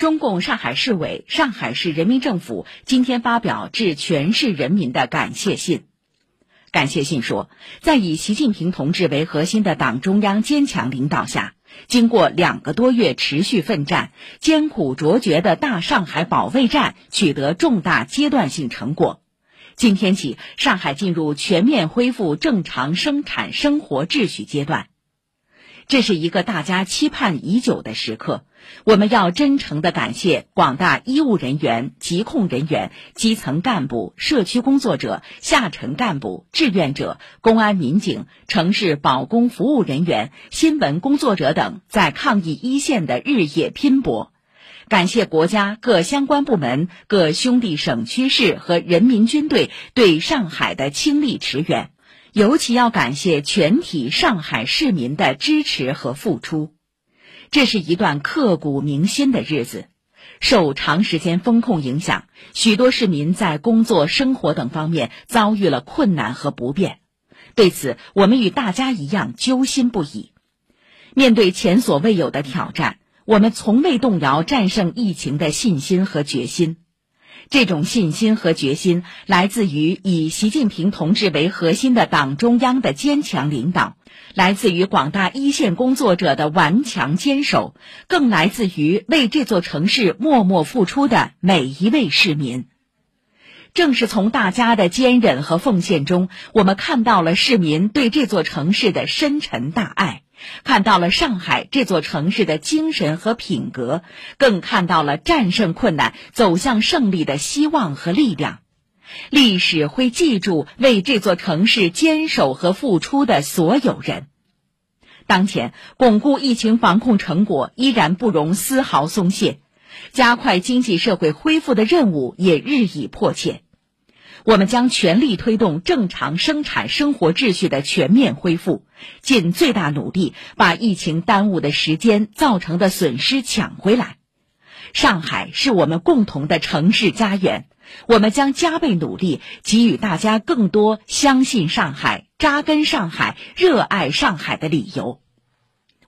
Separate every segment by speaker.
Speaker 1: 中共上海市委、上海市人民政府今天发表致全市人民的感谢信。感谢信说，在以习近平同志为核心的党中央坚强领导下，经过两个多月持续奋战，艰苦卓绝的大上海保卫战取得重大阶段性成果。今天起，上海进入全面恢复正常生产生活秩序阶段。这是一个大家期盼已久的时刻，我们要真诚地感谢广大医务人员、疾控人员、基层干部、社区工作者、下沉干部、志愿者、公安民警、城市保公服务人员、新闻工作者等在抗疫一线的日夜拼搏，感谢国家各相关部门、各兄弟省区市和人民军队对上海的倾力驰援。尤其要感谢全体上海市民的支持和付出，这是一段刻骨铭心的日子。受长时间封控影响，许多市民在工作、生活等方面遭遇了困难和不便。对此，我们与大家一样揪心不已。面对前所未有的挑战，我们从未动摇战胜疫情的信心和决心。这种信心和决心来自于以习近平同志为核心的党中央的坚强领导，来自于广大一线工作者的顽强坚守，更来自于为这座城市默默付出的每一位市民。正是从大家的坚韧和奉献中，我们看到了市民对这座城市的深沉大爱。看到了上海这座城市的精神和品格，更看到了战胜困难、走向胜利的希望和力量。历史会记住为这座城市坚守和付出的所有人。当前，巩固疫情防控成果依然不容丝毫松懈，加快经济社会恢复的任务也日益迫切。我们将全力推动正常生产生活秩序的全面恢复，尽最大努力把疫情耽误的时间造成的损失抢回来。上海是我们共同的城市家园，我们将加倍努力，给予大家更多相信上海、扎根上海、热爱上海的理由。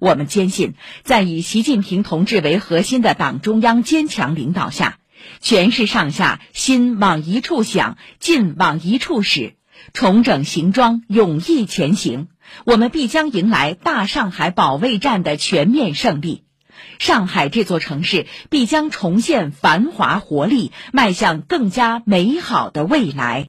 Speaker 1: 我们坚信，在以习近平同志为核心的党中央坚强领导下。全市上下心往一处想，劲往一处使，重整行装，勇毅前行。我们必将迎来大上海保卫战的全面胜利，上海这座城市必将重现繁华活力，迈向更加美好的未来。